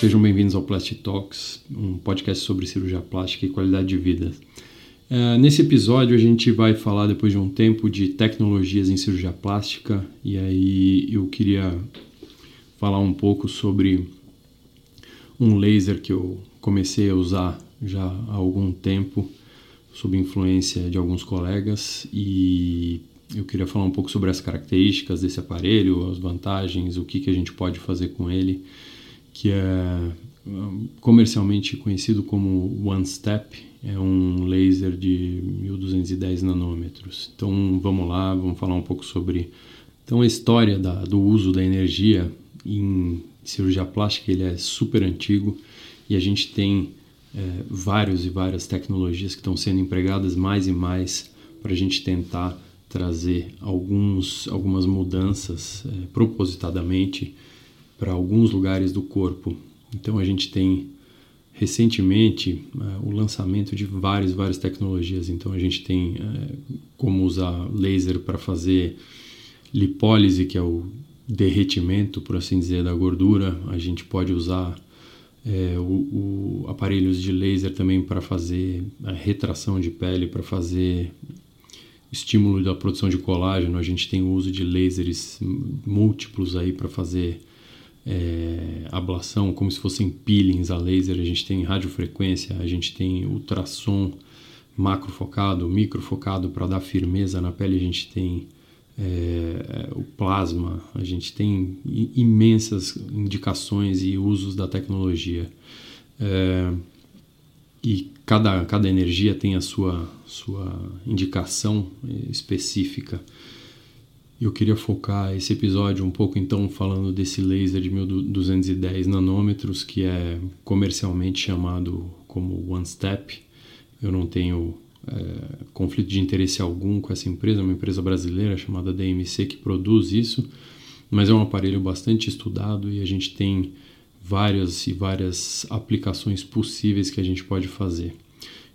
Sejam bem-vindos ao Plastic Talks, um podcast sobre cirurgia plástica e qualidade de vida. Uh, nesse episódio a gente vai falar depois de um tempo de tecnologias em cirurgia plástica. E aí eu queria falar um pouco sobre um laser que eu comecei a usar já há algum tempo sob influência de alguns colegas. E eu queria falar um pouco sobre as características desse aparelho, as vantagens, o que, que a gente pode fazer com ele que é comercialmente conhecido como One Step, é um laser de 1210 nanômetros. Então vamos lá, vamos falar um pouco sobre então a história da, do uso da energia em cirurgia plástica. Ele é super antigo e a gente tem é, vários e várias tecnologias que estão sendo empregadas mais e mais para a gente tentar trazer alguns, algumas mudanças é, propositadamente para alguns lugares do corpo. Então a gente tem recentemente uh, o lançamento de várias várias tecnologias. Então a gente tem uh, como usar laser para fazer lipólise, que é o derretimento, por assim dizer, da gordura. A gente pode usar é, o, o, aparelhos de laser também para fazer a retração de pele, para fazer estímulo da produção de colágeno. A gente tem o uso de lasers múltiplos aí para fazer é, ablação, como se fossem peelings a laser, a gente tem radiofrequência, a gente tem ultrassom macrofocado, microfocado para dar firmeza na pele, a gente tem é, o plasma, a gente tem imensas indicações e usos da tecnologia. É, e cada, cada energia tem a sua, sua indicação específica. Eu queria focar esse episódio um pouco então falando desse laser de 1210 nanômetros que é comercialmente chamado como One Step. Eu não tenho é, conflito de interesse algum com essa empresa, é uma empresa brasileira chamada DMC que produz isso, mas é um aparelho bastante estudado e a gente tem várias e várias aplicações possíveis que a gente pode fazer.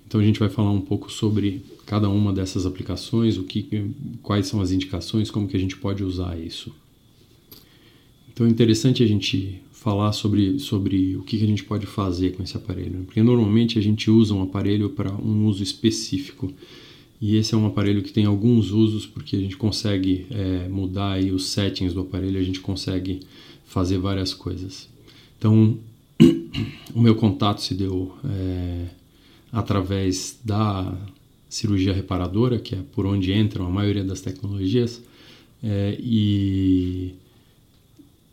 Então a gente vai falar um pouco sobre cada uma dessas aplicações, o que, quais são as indicações, como que a gente pode usar isso. Então é interessante a gente falar sobre, sobre o que, que a gente pode fazer com esse aparelho, né? porque normalmente a gente usa um aparelho para um uso específico e esse é um aparelho que tem alguns usos porque a gente consegue é, mudar aí os settings do aparelho, a gente consegue fazer várias coisas. Então o meu contato se deu é, através da cirurgia reparadora, que é por onde entram a maioria das tecnologias. É, e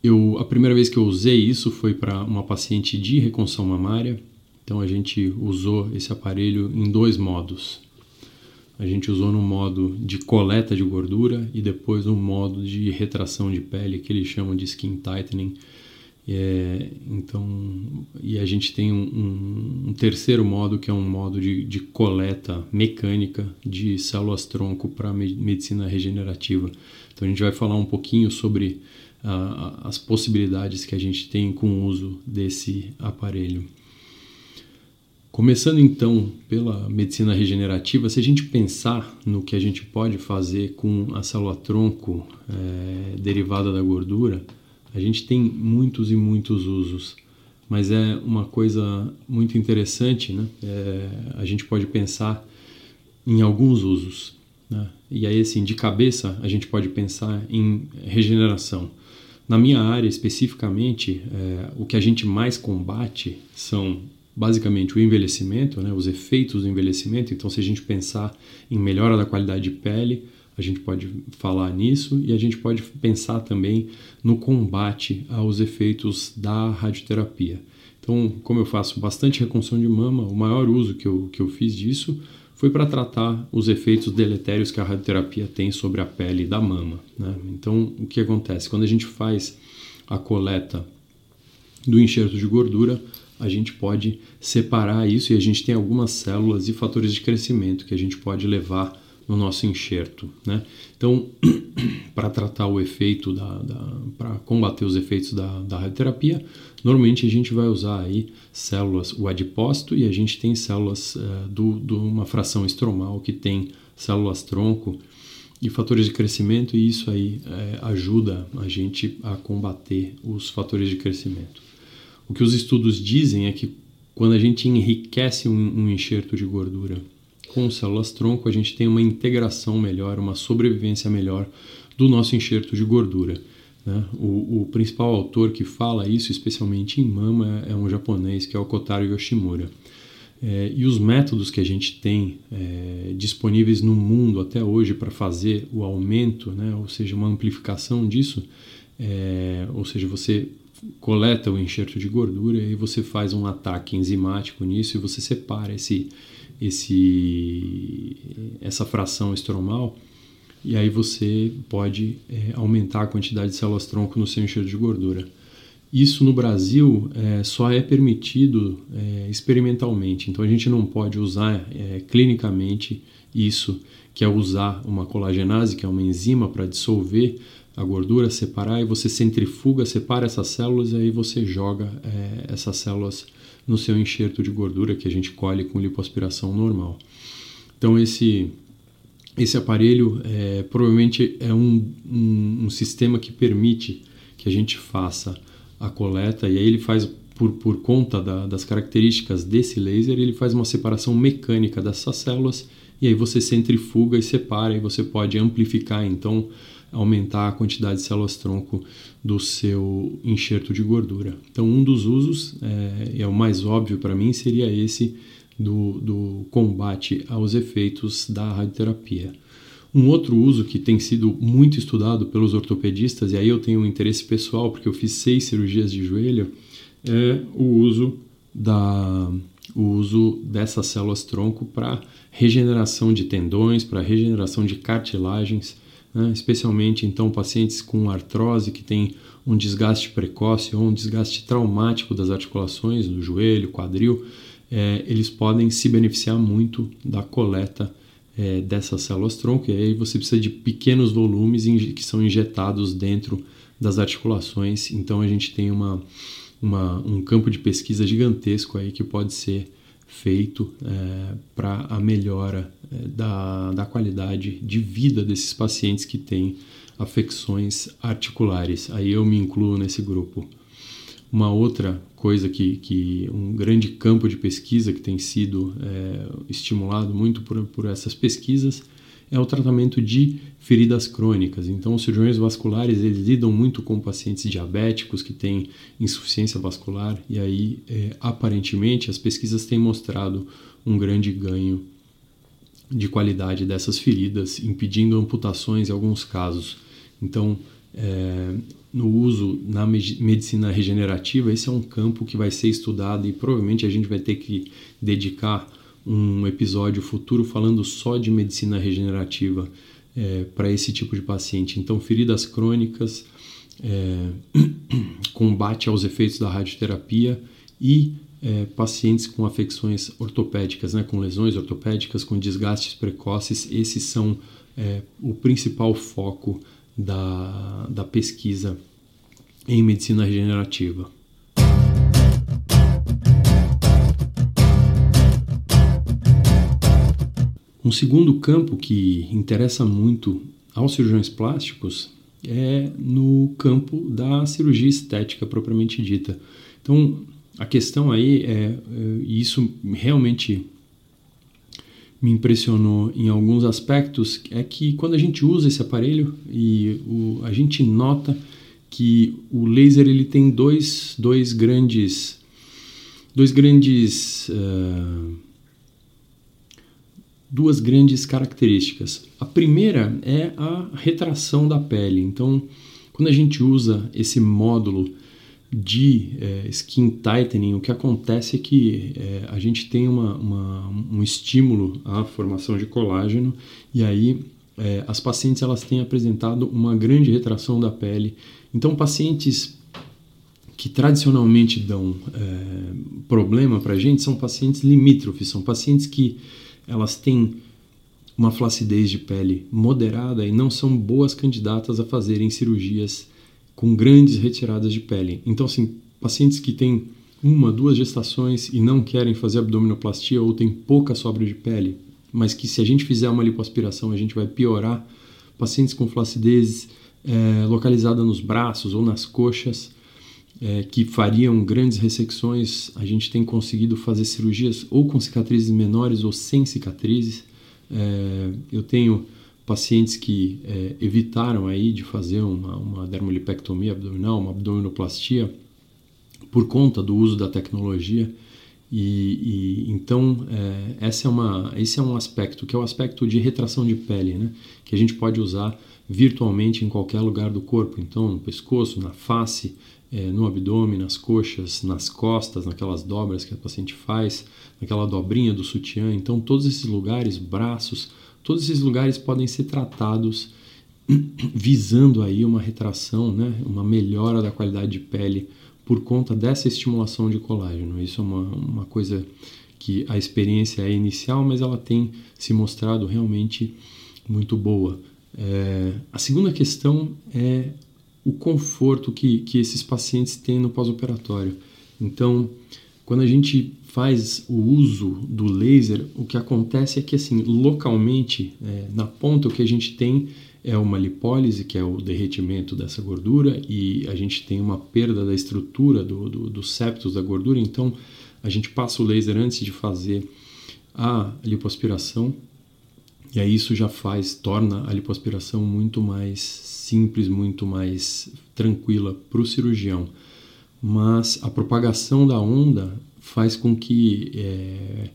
eu, a primeira vez que eu usei isso foi para uma paciente de reconstrução mamária. Então a gente usou esse aparelho em dois modos. A gente usou no modo de coleta de gordura e depois no modo de retração de pele, que eles chamam de skin tightening, é, então, e a gente tem um, um, terceiro modo que é um modo de, de coleta mecânica de células-tronco para medicina regenerativa. Então, a gente vai falar um pouquinho sobre as possibilidades que a gente tem com o uso desse aparelho. Começando então pela medicina regenerativa, se a gente pensar no que a gente pode fazer com a célula-tronco é, derivada da gordura, a gente tem muitos e muitos usos, mas é uma coisa muito interessante, né? É, a gente pode pensar em alguns usos. Né? E aí, assim, de cabeça, a gente pode pensar em regeneração. Na minha área especificamente, é, o que a gente mais combate são basicamente o envelhecimento, né, os efeitos do envelhecimento. Então, se a gente pensar em melhora da qualidade de pele, a gente pode falar nisso e a gente pode pensar também no combate aos efeitos da radioterapia. Então, como eu faço bastante reconstrução de mama, o maior uso que eu, que eu fiz disso foi para tratar os efeitos deletérios que a radioterapia tem sobre a pele da mama. Né? Então, o que acontece? Quando a gente faz a coleta do enxerto de gordura, a gente pode separar isso e a gente tem algumas células e fatores de crescimento que a gente pode levar no nosso enxerto. Né? Então, para tratar o efeito, da, da para combater os efeitos da, da radioterapia, normalmente a gente vai usar aí células, o adipócito, e a gente tem células uh, do, de uma fração estromal que tem células tronco e fatores de crescimento, e isso aí é, ajuda a gente a combater os fatores de crescimento. o que os estudos dizem é que quando a gente enriquece um, um enxerto de gordura com células tronco, a gente tem uma integração melhor, uma sobrevivência melhor do nosso enxerto de gordura. Né? O, o, principal autor que fala isso, especialmente em mama, é um japonês que é o Kotaro Yoshimura. É, e os métodos que a gente tem é, disponíveis no mundo até hoje para fazer o aumento, né, ou seja, uma amplificação disso, é, ou seja, você coleta o enxerto de gordura e você faz um ataque enzimático nisso e você separa esse, esse, essa fração estromal e aí você pode é, aumentar a quantidade de células tronco no seu enxerto de gordura. Isso no Brasil é, só é permitido é, experimentalmente, então a gente não pode usar é, clinicamente isso, que é usar uma colagenase, que é uma enzima para dissolver a gordura, separar e você centrifuga, separa essas células e aí você joga é, essas células no seu enxerto de gordura que a gente colhe com lipoaspiração normal. Então esse esse aparelho é, provavelmente é um, um, um sistema que permite que a gente faça a coleta e aí ele faz por, por conta da, das características desse laser ele faz uma separação mecânica dessas células e aí você centrifuga e separa e você pode amplificar então aumentar a quantidade de células tronco do seu enxerto de gordura. Então um dos usos é, é o mais óbvio para mim seria esse do, do combate aos efeitos da radioterapia. Um outro uso que tem sido muito estudado pelos ortopedistas, e aí eu tenho um interesse pessoal, porque eu fiz seis cirurgias de joelho, é o uso, da, o uso dessas células tronco para regeneração de tendões, para regeneração de cartilagens, né? especialmente então pacientes com artrose que têm um desgaste precoce ou um desgaste traumático das articulações, do joelho, quadril, é, eles podem se beneficiar muito da coleta é, dessas células tronco, e aí você precisa de pequenos volumes que são injetados dentro das articulações, então a gente tem uma, uma um campo de pesquisa gigantesco aí que pode ser feito é, para a melhora é, da, da qualidade de vida desses pacientes que têm afecções articulares. Aí eu me incluo nesse grupo. Uma outra coisa que, que um grande campo de pesquisa que tem sido é, estimulado muito por, por essas pesquisas é o tratamento de feridas crônicas. Então, os cirurgiões vasculares eles lidam muito com pacientes diabéticos que têm insuficiência vascular e aí, é, aparentemente, as pesquisas têm mostrado um grande ganho de qualidade dessas feridas, impedindo amputações em alguns casos. Então, é, no uso na medicina regenerativa, esse é um campo que vai ser estudado e provavelmente a gente vai ter que dedicar um episódio futuro falando só de medicina regenerativa é, para esse tipo de paciente. Então, feridas crônicas, é, combate aos efeitos da radioterapia e é, pacientes com afecções ortopédicas, né, com lesões ortopédicas, com desgastes precoces, esses são é, o principal foco da, da pesquisa em medicina regenerativa. Um segundo campo que interessa muito aos cirurgiões plásticos é no campo da cirurgia estética propriamente dita. Então, a questão aí é, e isso realmente me impressionou em alguns aspectos é que quando a gente usa esse aparelho e o, a gente nota que o laser ele tem dois, dois grandes dois grandes uh, duas grandes características. A primeira é a retração da pele. Então, quando a gente usa esse módulo de é, skin tightening, o que acontece é que é, a gente tem uma, uma, um estímulo à formação de colágeno e aí é, as pacientes elas têm apresentado uma grande retração da pele. Então, pacientes que tradicionalmente dão é, problema para a gente são pacientes limítrofes, são pacientes que elas têm uma flacidez de pele moderada e não são boas candidatas a fazerem cirurgias com grandes retiradas de pele. Então, assim, pacientes que têm uma, duas gestações e não querem fazer abdominoplastia ou têm pouca sobra de pele, mas que se a gente fizer uma lipoaspiração a gente vai piorar. Pacientes com flacidez é, localizada nos braços ou nas coxas, é, que fariam grandes ressecções, a gente tem conseguido fazer cirurgias ou com cicatrizes menores ou sem cicatrizes. É, eu tenho pacientes que é, evitaram aí de fazer uma, uma dermolipectomia abdominal, uma abdominoplastia, por conta do uso da tecnologia. E, e então é, essa é uma, esse é um aspecto que é o aspecto de retração de pele, né? que a gente pode usar virtualmente em qualquer lugar do corpo. Então no pescoço, na face, é, no abdômen, nas coxas, nas costas, naquelas dobras que a paciente faz, naquela dobrinha do sutiã. Então todos esses lugares, braços, todos esses lugares podem ser tratados visando aí uma retração, né? uma melhora da qualidade de pele por conta dessa estimulação de colágeno. Isso é uma, uma coisa que a experiência é inicial, mas ela tem se mostrado realmente muito boa. É, a segunda questão é o conforto que, que esses pacientes têm no pós-operatório. Então, quando a gente faz o uso do laser, o que acontece é que, assim, localmente, é, na ponta, o que a gente tem é uma lipólise, que é o derretimento dessa gordura, e a gente tem uma perda da estrutura do, do, dos septos da gordura, então a gente passa o laser antes de fazer a lipoaspiração, e aí isso já faz, torna a lipoaspiração muito mais simples, muito mais tranquila para o cirurgião. Mas a propagação da onda faz com que é,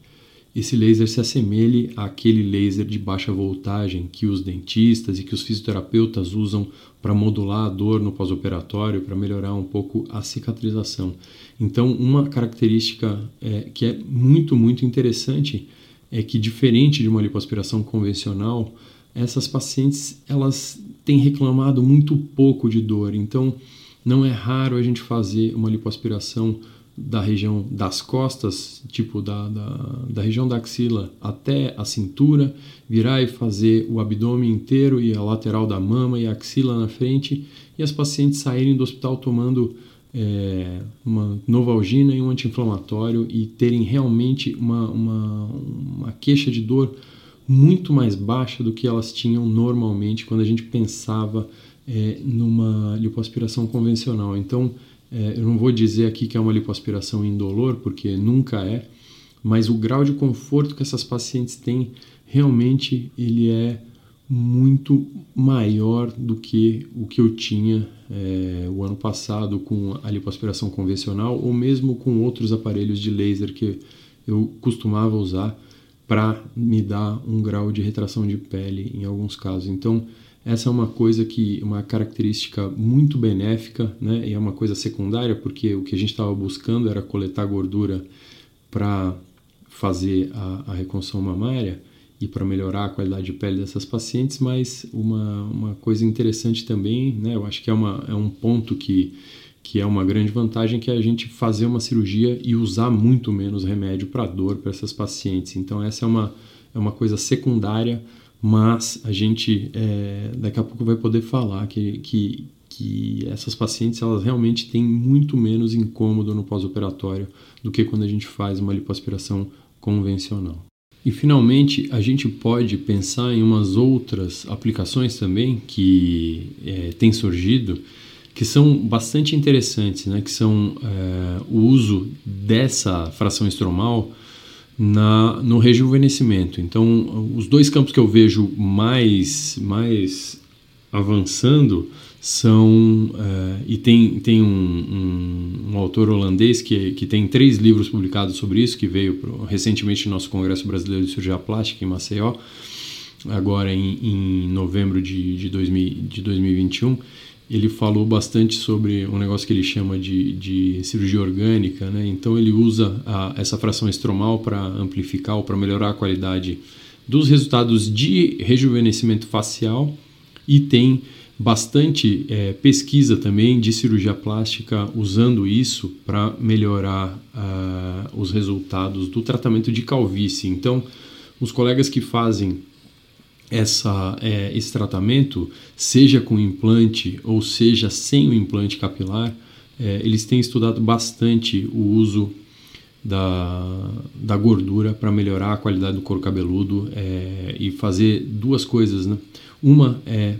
esse laser se assemelhe àquele laser de baixa voltagem que os dentistas e que os fisioterapeutas usam para modular a dor no pós-operatório, para melhorar um pouco a cicatrização. Então, uma característica é, que é muito, muito interessante é que, diferente de uma lipoaspiração convencional, essas pacientes elas têm reclamado muito pouco de dor. Então, não é raro a gente fazer uma lipoaspiração da região das costas, tipo da, da, da, região da axila até a cintura, virar e fazer o abdômen inteiro e a lateral da mama e a axila na frente, e as pacientes saírem do hospital tomando é, uma novalgina e um anti-inflamatório e terem realmente uma, uma, uma queixa de dor muito mais baixa do que elas tinham normalmente quando a gente pensava é, numa lipoaspiração convencional. Então, é, eu não vou dizer aqui que é uma lipoaspiração indolor, porque nunca é, mas o grau de conforto que essas pacientes têm realmente ele é muito maior do que o que eu tinha é, o ano passado com a lipoaspiração convencional ou mesmo com outros aparelhos de laser que eu costumava usar para me dar um grau de retração de pele em alguns casos. Então, essa é uma coisa que, uma característica muito benéfica, né? E é uma coisa secundária, porque o que a gente estava buscando era coletar gordura para fazer a, a reconstrução mamária e para melhorar a qualidade de pele dessas pacientes, mas uma, uma coisa interessante também, né? Eu acho que é, uma, é um ponto que, que é uma grande vantagem, que é a gente fazer uma cirurgia e usar muito menos remédio para dor para essas pacientes. Então essa é uma, é uma coisa secundária mas a gente é, daqui a pouco vai poder falar que, que, que essas pacientes elas realmente têm muito menos incômodo no pós-operatório do que quando a gente faz uma lipoaspiração convencional. E finalmente a gente pode pensar em umas outras aplicações também que é, têm surgido que são bastante interessantes, né? que são é, o uso dessa fração estromal na, no rejuvenescimento. Então, os dois campos que eu vejo mais, mais avançando são uh, e tem, tem um, um, um, autor holandês que, que tem três livros publicados sobre isso que veio pro, recentemente no nosso Congresso Brasileiro de Cirurgia Plástica em Maceió agora em, em novembro de, de, 2000, de 2021 ele falou bastante sobre um negócio que ele chama de, de cirurgia orgânica, né? Então ele usa a, essa fração estromal para amplificar ou para melhorar a qualidade dos resultados de rejuvenescimento facial e tem bastante é, pesquisa também de cirurgia plástica usando isso para melhorar uh, os resultados do tratamento de calvície. Então, os colegas que fazem essa, é, esse tratamento, seja com implante ou seja sem o implante capilar, é, eles têm estudado bastante o uso da, da gordura para melhorar a qualidade do couro cabeludo é, e fazer duas coisas. Né? Uma é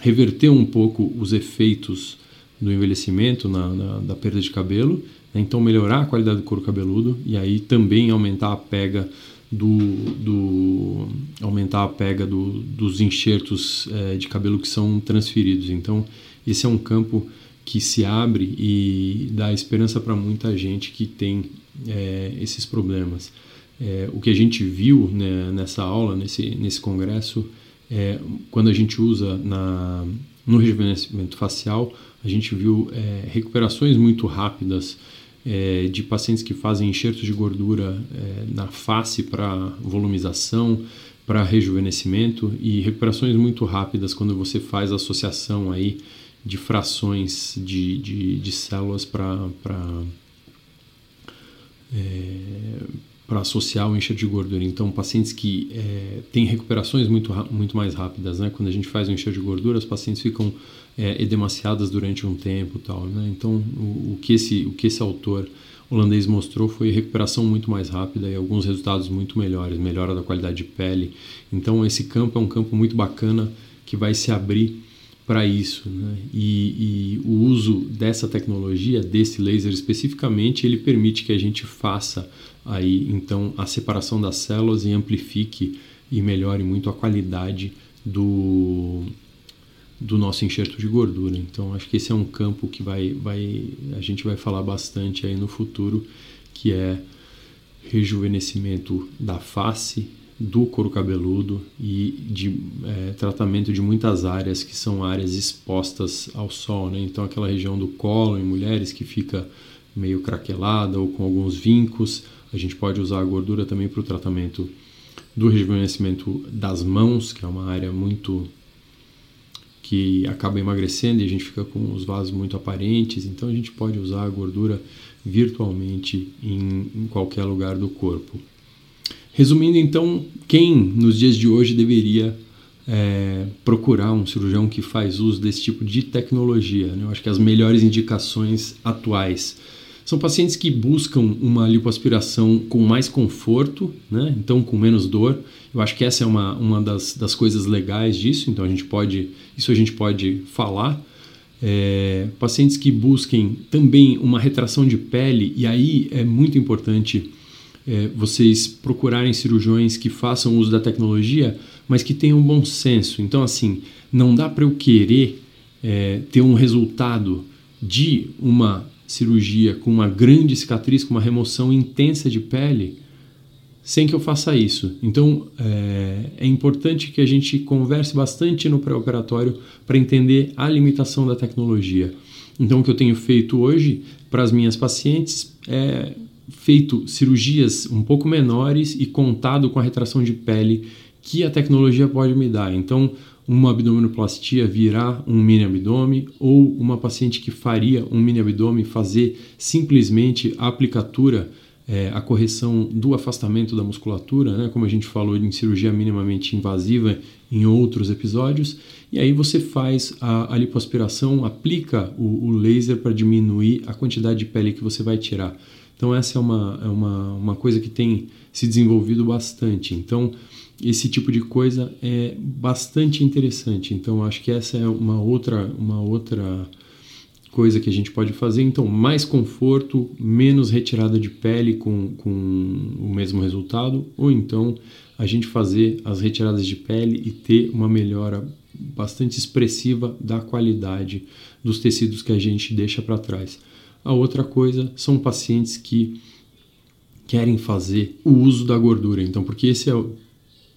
reverter um pouco os efeitos do envelhecimento, na, na, da perda de cabelo, né? então melhorar a qualidade do couro cabeludo e aí também aumentar a pega do, do aumentar a pega do, dos enxertos é, de cabelo que são transferidos. Então esse é um campo que se abre e dá esperança para muita gente que tem é, esses problemas. É, o que a gente viu né, nessa aula, nesse, nesse congresso, é, quando a gente usa na, no rejuvenescimento facial, a gente viu é, recuperações muito rápidas é, de pacientes que fazem enxertos de gordura é, na face para volumização, para rejuvenescimento e recuperações muito rápidas quando você faz a associação aí de frações de, de, de células para para associar o enxerto de gordura. Então, pacientes que é, têm recuperações muito, muito mais rápidas, né? Quando a gente faz o enxerto de gordura, as pacientes ficam é, edemaciadas durante um tempo tal, né? Então, o, o, que esse, o que esse autor holandês mostrou foi recuperação muito mais rápida e alguns resultados muito melhores, melhora da qualidade de pele. Então, esse campo é um campo muito bacana que vai se abrir para isso. Né? E, e, o uso dessa tecnologia, desse laser especificamente, ele permite que a gente faça aí então a separação das células e amplifique e melhore muito a qualidade do, do nosso enxerto de gordura. Então acho que esse é um campo que vai, vai a gente vai falar bastante aí no futuro, que é rejuvenescimento da face, do couro cabeludo e de é, tratamento de muitas áreas que são áreas expostas ao sol, né? Então aquela região do colo em mulheres que fica meio craquelada ou com alguns vincos, a gente pode usar a gordura também para o tratamento do rejuvenescimento das mãos, que é uma área muito que acaba emagrecendo e a gente fica com os vasos muito aparentes, então a gente pode usar a gordura virtualmente em, em qualquer lugar do corpo. Resumindo, então, quem nos dias de hoje deveria é, procurar um cirurgião que faz uso desse tipo de tecnologia? Né? Eu acho que as melhores indicações atuais são pacientes que buscam uma lipoaspiração com mais conforto, né? então com menos dor. Eu acho que essa é uma, uma das, das coisas legais disso, então a gente pode, isso a gente pode falar. É, pacientes que busquem também uma retração de pele, e aí é muito importante é, vocês procurarem cirurgiões que façam uso da tecnologia, mas que tenham bom senso. Então, assim, não dá para eu querer é, ter um resultado de uma cirurgia com uma grande cicatriz, com uma remoção intensa de pele, sem que eu faça isso. Então, é, é importante que a gente converse bastante no pré-operatório para entender a limitação da tecnologia. Então, o que eu tenho feito hoje para as minhas pacientes é feito cirurgias um pouco menores e contado com a retração de pele que a tecnologia pode me dar. Então, uma abdominoplastia virar um mini abdômen ou uma paciente que faria um mini abdômen fazer simplesmente a aplicatura, é, a correção do afastamento da musculatura, né, como a gente falou em cirurgia minimamente invasiva em outros episódios, e aí você faz a, a lipoaspiração, aplica o, o laser para diminuir a quantidade de pele que você vai tirar. Então essa é uma, é uma, uma coisa que tem se desenvolvido bastante. Então esse tipo de coisa é bastante interessante. Então acho que essa é uma outra, uma outra coisa que a gente pode fazer. Então mais conforto, menos retirada de pele com, com o mesmo resultado, ou então a gente fazer as retiradas de pele e ter uma melhora bastante expressiva da qualidade dos tecidos que a gente deixa para trás. A outra coisa são pacientes que querem fazer o uso da gordura. Então, porque esse é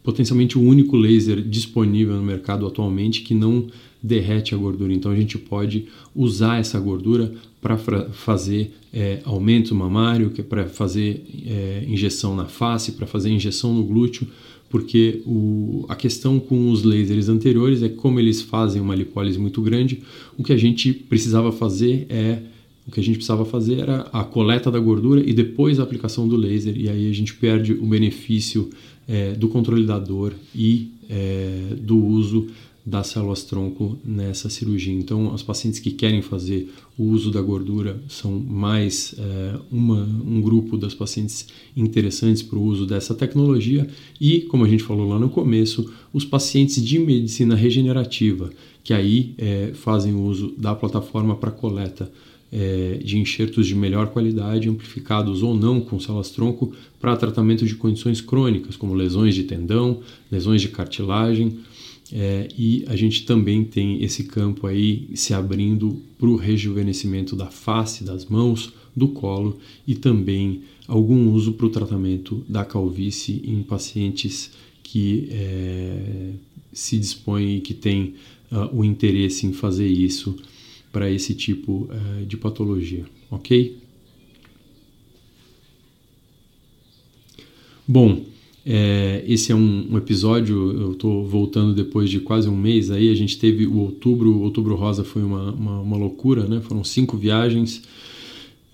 potencialmente o único laser disponível no mercado atualmente que não derrete a gordura. Então, a gente pode usar essa gordura para fazer é, aumento mamário, que é para fazer é, injeção na face, para fazer injeção no glúteo, porque o, a questão com os lasers anteriores é como eles fazem uma lipólise muito grande, o que a gente precisava fazer é o que a gente precisava fazer era a coleta da gordura e depois a aplicação do laser, e aí a gente perde o benefício é, do controle da dor e é, do uso das células-tronco nessa cirurgia. Então, os pacientes que querem fazer o uso da gordura são mais é, uma, um grupo das pacientes interessantes para o uso dessa tecnologia e, como a gente falou lá no começo, os pacientes de medicina regenerativa, que aí é, fazem uso da plataforma para coleta é, de enxertos de melhor qualidade, amplificados ou não com células-tronco, para tratamento de condições crônicas, como lesões de tendão, lesões de cartilagem é, e a gente também tem esse campo aí se abrindo para o rejuvenescimento da face, das mãos, do colo e também algum uso para o tratamento da calvície em pacientes que é, se dispõem e que têm uh, o interesse em fazer isso para esse tipo uh, de patologia, ok? Bom, é, esse é um, um episódio, eu estou voltando depois de quase um mês aí, a gente teve o outubro, o outubro rosa foi uma, uma, uma loucura, né? Foram cinco viagens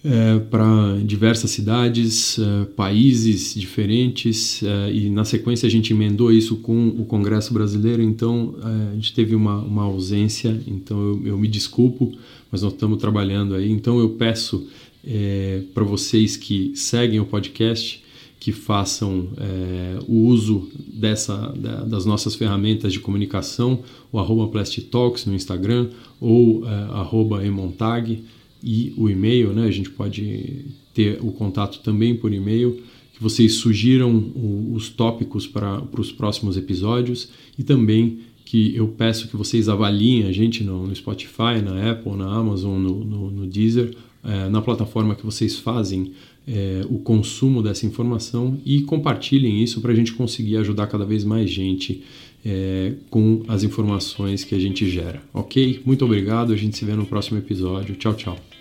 é, para diversas cidades, é, países diferentes é, e na sequência a gente emendou isso com o Congresso Brasileiro, então é, a gente teve uma, uma ausência, então eu, eu, me desculpo, mas nós estamos trabalhando aí, então eu peço é, para vocês que seguem o podcast que façam é, o uso dessa, da, das nossas ferramentas de comunicação, o arroba Talks no Instagram ou é, arroba Emontag e o e-mail, né? A gente pode ter o contato também por e-mail, que vocês sugiram os tópicos para, para os próximos episódios e também que eu peço que vocês avaliem a gente no, no Spotify, na Apple, na Amazon, no, no, no Deezer, é, na plataforma que vocês fazem é, o consumo dessa informação e compartilhem isso para a gente conseguir ajudar cada vez mais gente é, com as informações que a gente gera, ok? Muito obrigado, a gente se vê no próximo episódio. Tchau, tchau.